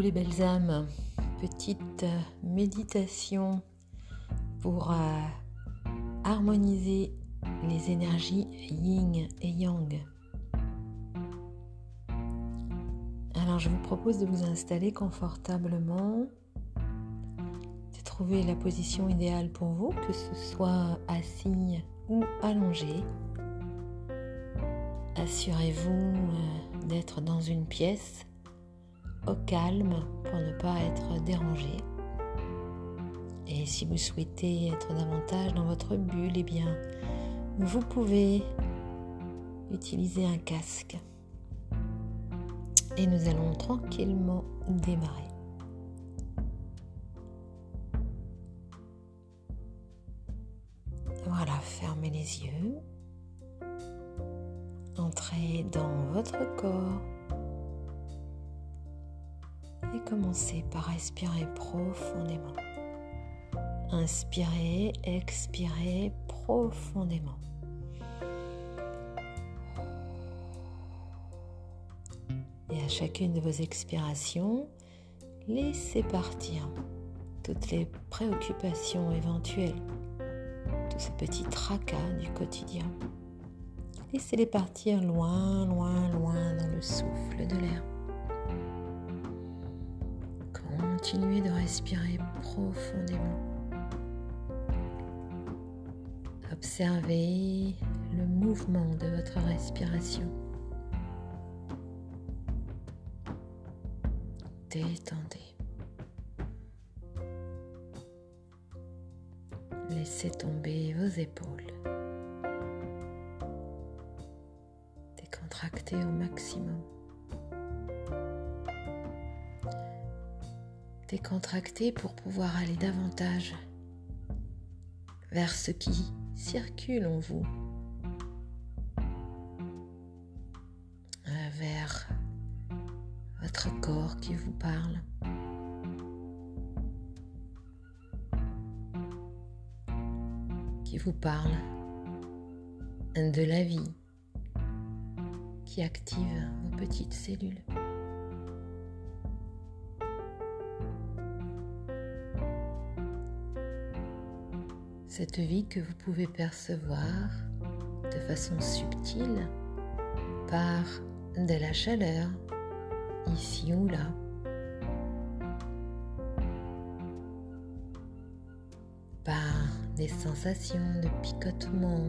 les belles âmes. Petite méditation pour euh, harmoniser les énergies yin et yang. Alors je vous propose de vous installer confortablement, de trouver la position idéale pour vous, que ce soit assis ou allongé. Assurez-vous euh, d'être dans une pièce au calme pour ne pas être dérangé. Et si vous souhaitez être davantage dans votre bulle, eh bien, vous pouvez utiliser un casque. Et nous allons tranquillement démarrer. Voilà, fermez les yeux. Entrez dans votre corps commencez par respirer profondément. Inspirez, expirez profondément. Et à chacune de vos expirations, laissez partir toutes les préoccupations éventuelles, tous ces petits tracas du quotidien. Laissez-les partir loin, loin, loin dans le souffle de l'air. Continuez de respirer profondément. Observez le mouvement de votre respiration. Détendez. Laissez tomber vos épaules. Décontractez au maximum. Décontracter pour pouvoir aller davantage vers ce qui circule en vous, euh, vers votre corps qui vous parle. qui vous parle de la vie qui active vos petites cellules. Cette vie que vous pouvez percevoir de façon subtile par de la chaleur, ici ou là. par des sensations de picotement,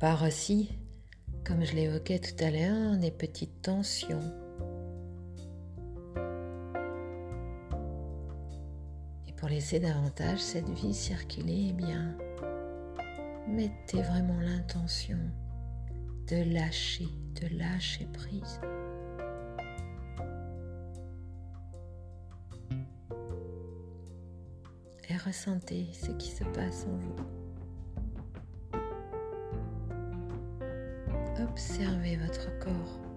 par aussi, comme je l'évoquais tout à l'heure, des petites tensions. Pour laisser davantage cette vie circuler, eh bien, mettez vraiment l'intention de lâcher, de lâcher prise. Et ressentez ce qui se passe en vous. Observez votre corps.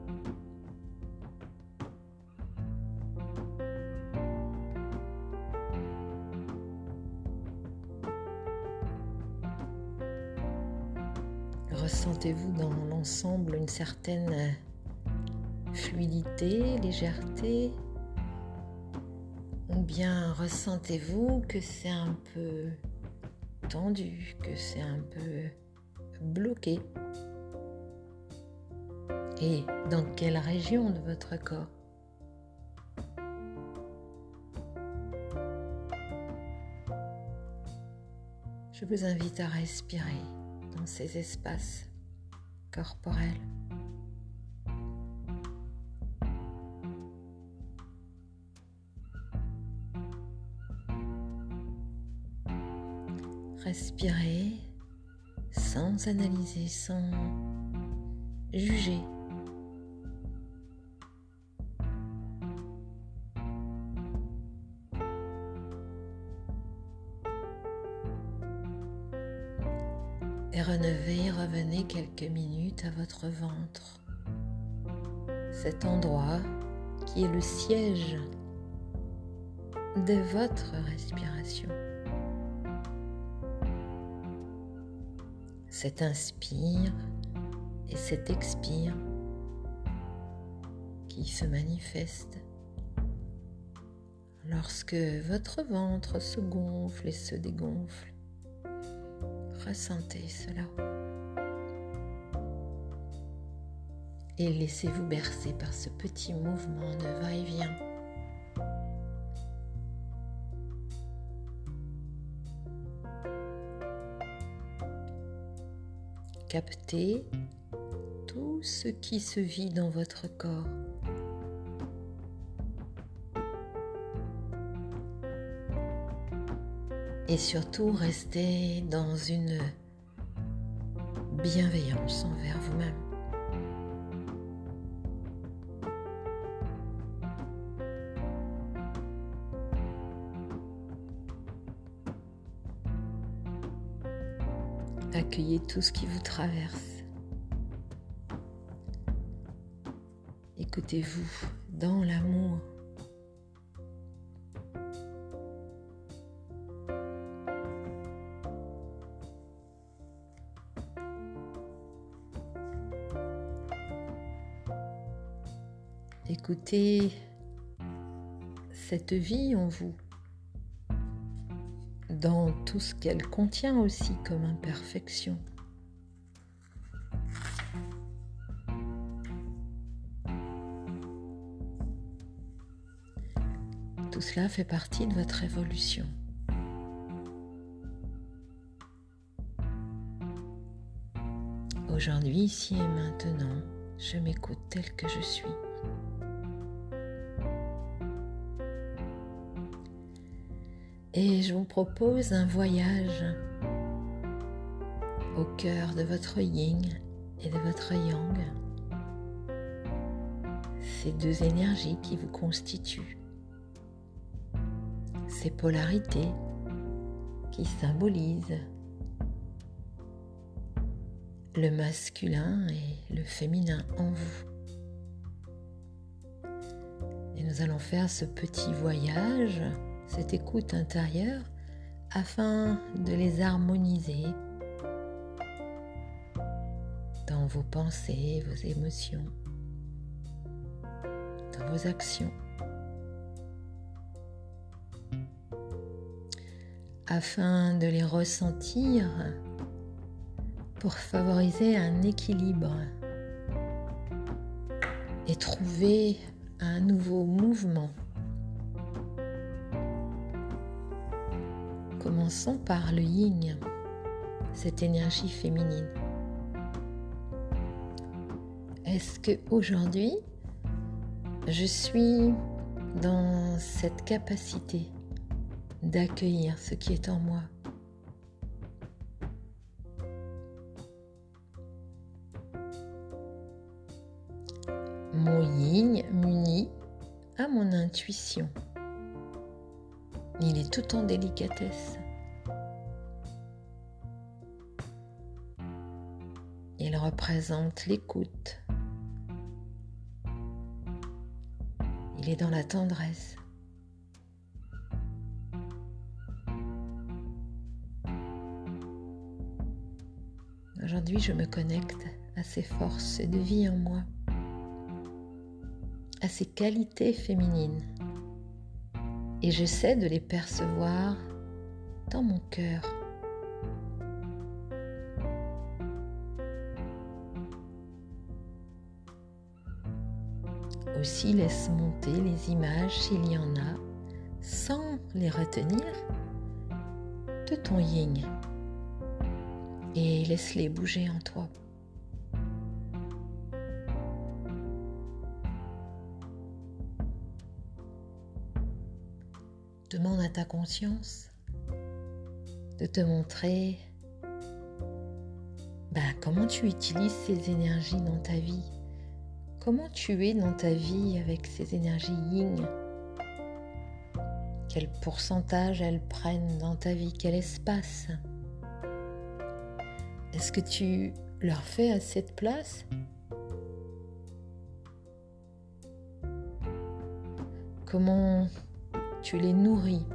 Ressentez-vous dans l'ensemble une certaine fluidité, légèreté? Ou bien ressentez-vous que c'est un peu tendu, que c'est un peu bloqué? Et dans quelle région de votre corps? Je vous invite à respirer dans ces espaces corporels. Respirez sans analyser, sans juger. Quelques minutes à votre ventre. Cet endroit qui est le siège de votre respiration. Cet inspire et cet expire qui se manifeste lorsque votre ventre se gonfle et se dégonfle. Ressentez cela. Et laissez-vous bercer par ce petit mouvement de va-et-vient. Captez tout ce qui se vit dans votre corps. Et surtout, restez dans une bienveillance envers vous-même. Accueillez tout ce qui vous traverse. Écoutez-vous dans l'amour. Écoutez cette vie en vous dans tout ce qu'elle contient aussi comme imperfection. Tout cela fait partie de votre évolution. Aujourd'hui, ici et maintenant, je m'écoute tel que je suis. Et je vous propose un voyage au cœur de votre yin et de votre yang. Ces deux énergies qui vous constituent. Ces polarités qui symbolisent le masculin et le féminin en vous. Et nous allons faire ce petit voyage cette écoute intérieure afin de les harmoniser dans vos pensées, vos émotions, dans vos actions, afin de les ressentir pour favoriser un équilibre et trouver un nouveau mouvement Par le yin, cette énergie féminine. Est-ce que aujourd'hui je suis dans cette capacité d'accueillir ce qui est en moi? Mon yin m'unit à mon intuition. Il est tout en délicatesse. Représente l'écoute. Il est dans la tendresse. Aujourd'hui, je me connecte à ces forces de vie en moi, à ces qualités féminines et je sais de les percevoir dans mon cœur. Aussi laisse monter les images s'il y en a sans les retenir de ton yin et laisse-les bouger en toi. Demande à ta conscience de te montrer bah, comment tu utilises ces énergies dans ta vie. Comment tu es dans ta vie avec ces énergies yin? Quel pourcentage elles prennent dans ta vie? Quel espace? Est-ce que tu leur fais assez de place? Comment tu les nourris?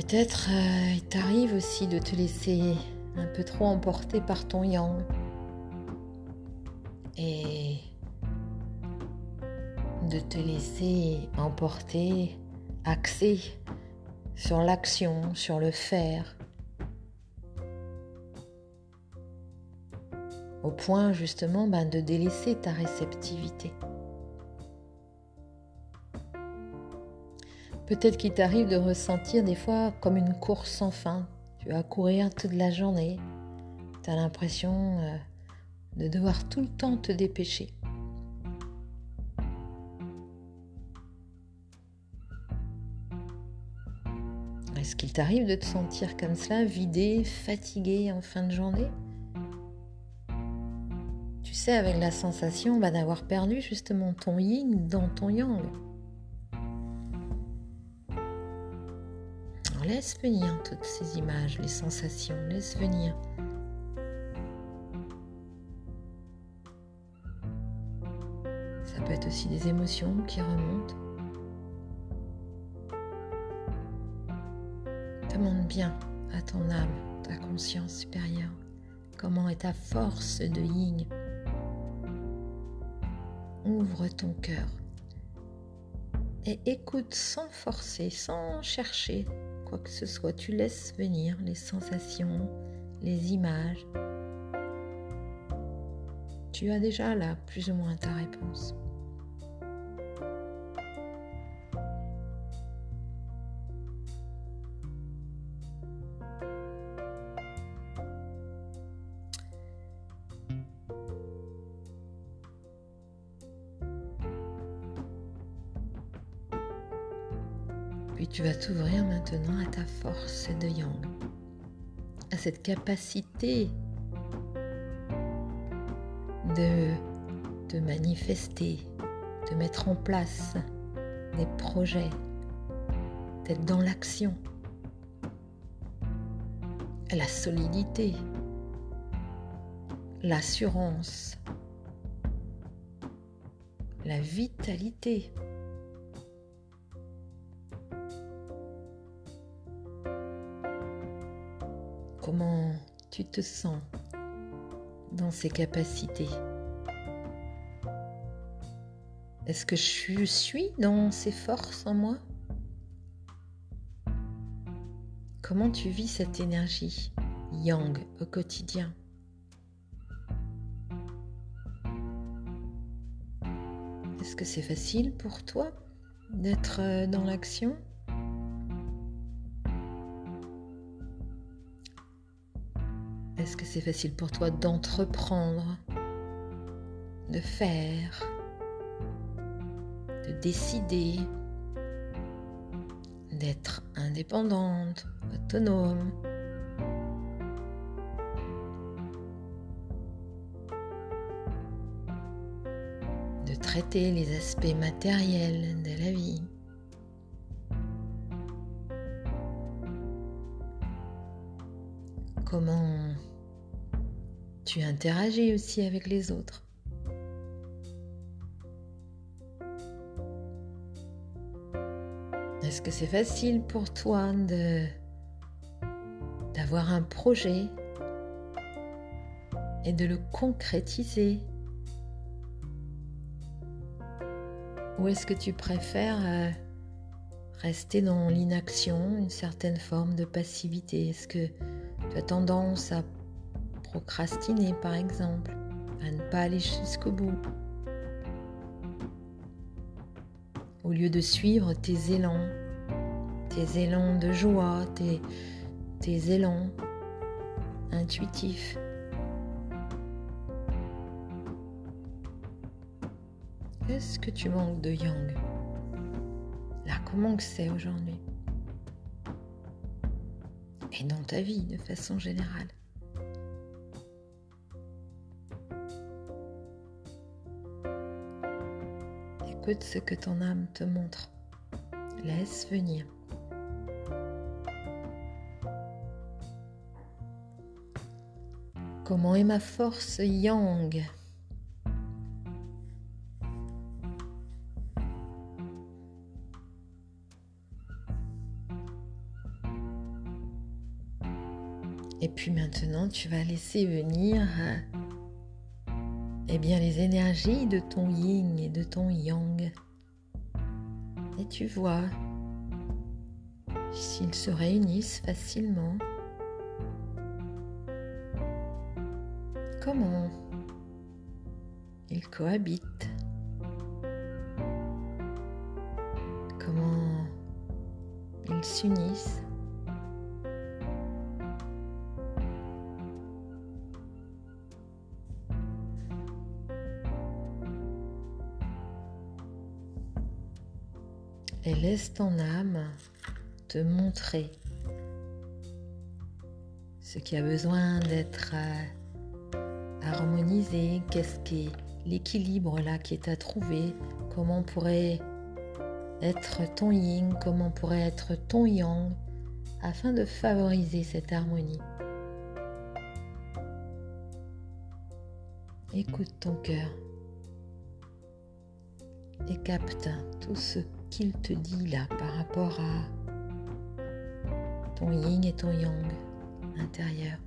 Peut-être euh, il t'arrive aussi de te laisser un peu trop emporter par ton yang et de te laisser emporter, axer sur l'action, sur le faire, au point justement ben, de délaisser ta réceptivité. Peut-être qu'il t'arrive de ressentir des fois comme une course sans fin. Tu vas courir toute la journée. Tu as l'impression euh, de devoir tout le temps te dépêcher. Est-ce qu'il t'arrive de te sentir comme cela, vidé, fatigué en fin de journée? Tu sais, avec la sensation bah, d'avoir perdu justement ton yin dans ton yang. Laisse venir toutes ces images, les sensations, laisse venir. Ça peut être aussi des émotions qui remontent. Demande bien à ton âme, ta conscience supérieure, comment est ta force de yin. Ouvre ton cœur et écoute sans forcer, sans chercher, quoi que ce soit, tu laisses venir les sensations, les images. Tu as déjà là plus ou moins ta réponse. Puis tu vas t'ouvrir maintenant à ta force de yang, à cette capacité de te manifester, de mettre en place des projets, d'être dans l'action, la solidité, l'assurance, la vitalité. Comment tu te sens dans ces capacités. Est-ce que je suis dans ces forces en moi? Comment tu vis cette énergie yang au quotidien? Est-ce que c'est facile pour toi d'être euh, dans l'action? Est-ce que c'est facile pour toi d'entreprendre, de faire, de décider, d'être indépendante, autonome? De traiter les aspects matériels de la vie? Comment tu interagis aussi avec les autres. Est-ce que c'est facile pour toi de d'avoir un projet et de le concrétiser? Ou est-ce que tu préfères euh, rester dans l'inaction, une certaine forme de passivité? Est-ce que tu as tendance à procrastiner par exemple, à ne pas aller jusqu'au bout. Au lieu de suivre tes élans, tes élans de joie, tes, élans intuitifs. Est-ce que tu manques de yang? Là, comment que c'est aujourd'hui? Et dans ta vie de façon générale Écoute ce que ton âme te montre. Laisse venir. Comment est ma force yang? Et puis maintenant, tu vas laisser venir eh bien, les énergies de ton yin et de ton yang. Et tu vois s'ils se réunissent facilement. Comment ils cohabitent? Comment ils s'unissent? Et laisse ton âme te montrer ce qui a besoin d'être euh, harmonisé, qu'est-ce qui est l'équilibre là qui est à trouver, comment pourrait être ton yin, comment pourrait être ton yang, afin de favoriser cette harmonie. Écoute ton cœur et capte tout ce qu'il te dit là par rapport à ton yin et ton yang intérieur.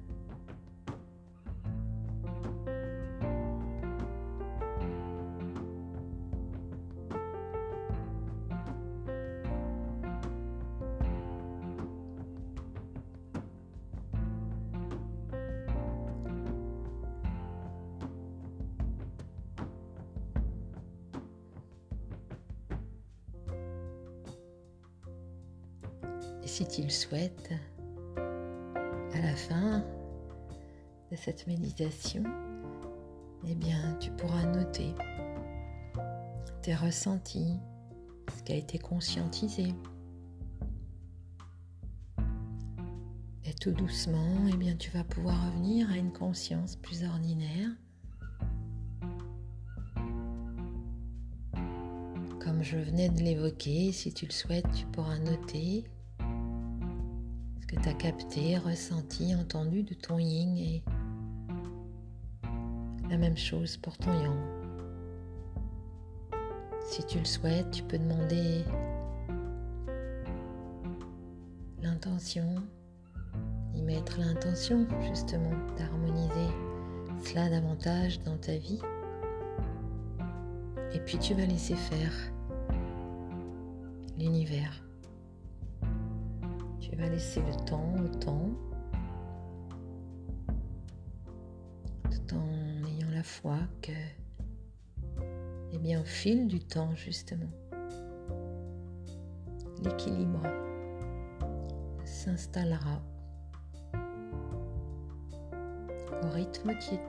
Cette méditation, eh bien, tu pourras noter tes ressentis, ce qui a été conscientisé. Et tout doucement, eh bien, tu vas pouvoir revenir à une conscience plus ordinaire. Comme je venais de l'évoquer, si tu le souhaites, tu pourras noter que tu as capté, ressenti, entendu de ton yin et la même chose pour ton yang. Si tu le souhaites, tu peux demander l'intention, y mettre l'intention justement d'harmoniser cela davantage dans ta vie. Et puis tu vas laisser faire l'univers. Tu vas laisser le temps au temps, la foi que, eh bien, au fil du temps, justement, l'équilibre s'installera au rythme qui est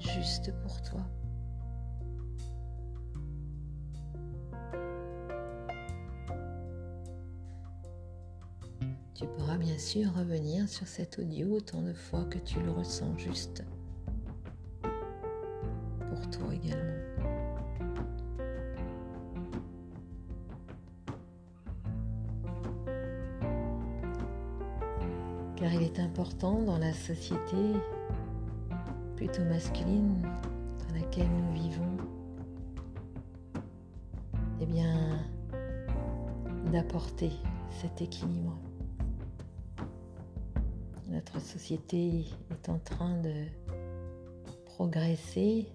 juste pour toi. Tu pourras bien sûr revenir sur cet audio autant de fois que tu le ressens juste important dans la société plutôt masculine dans laquelle nous vivons, eh bien, d'apporter cet équilibre notre société est en train de progresser,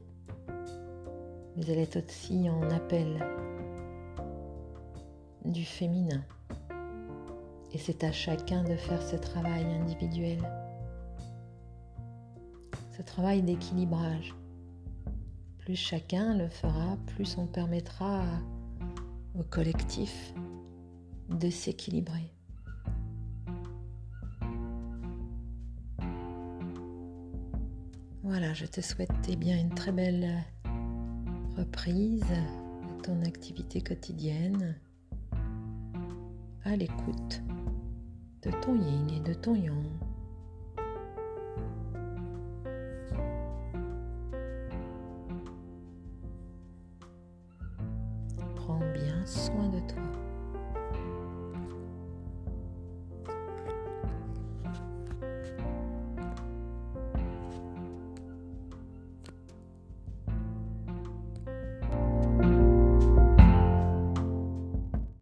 mais elle est aussi en appel du féminin. Et c'est à chacun de faire ce travail individuel, ce travail d'équilibrage. Plus chacun le fera, plus on permettra au collectif de s'équilibrer. Voilà, je te souhaite eh une très belle reprise de ton activité quotidienne à l'écoute de ton yin et de ton yang.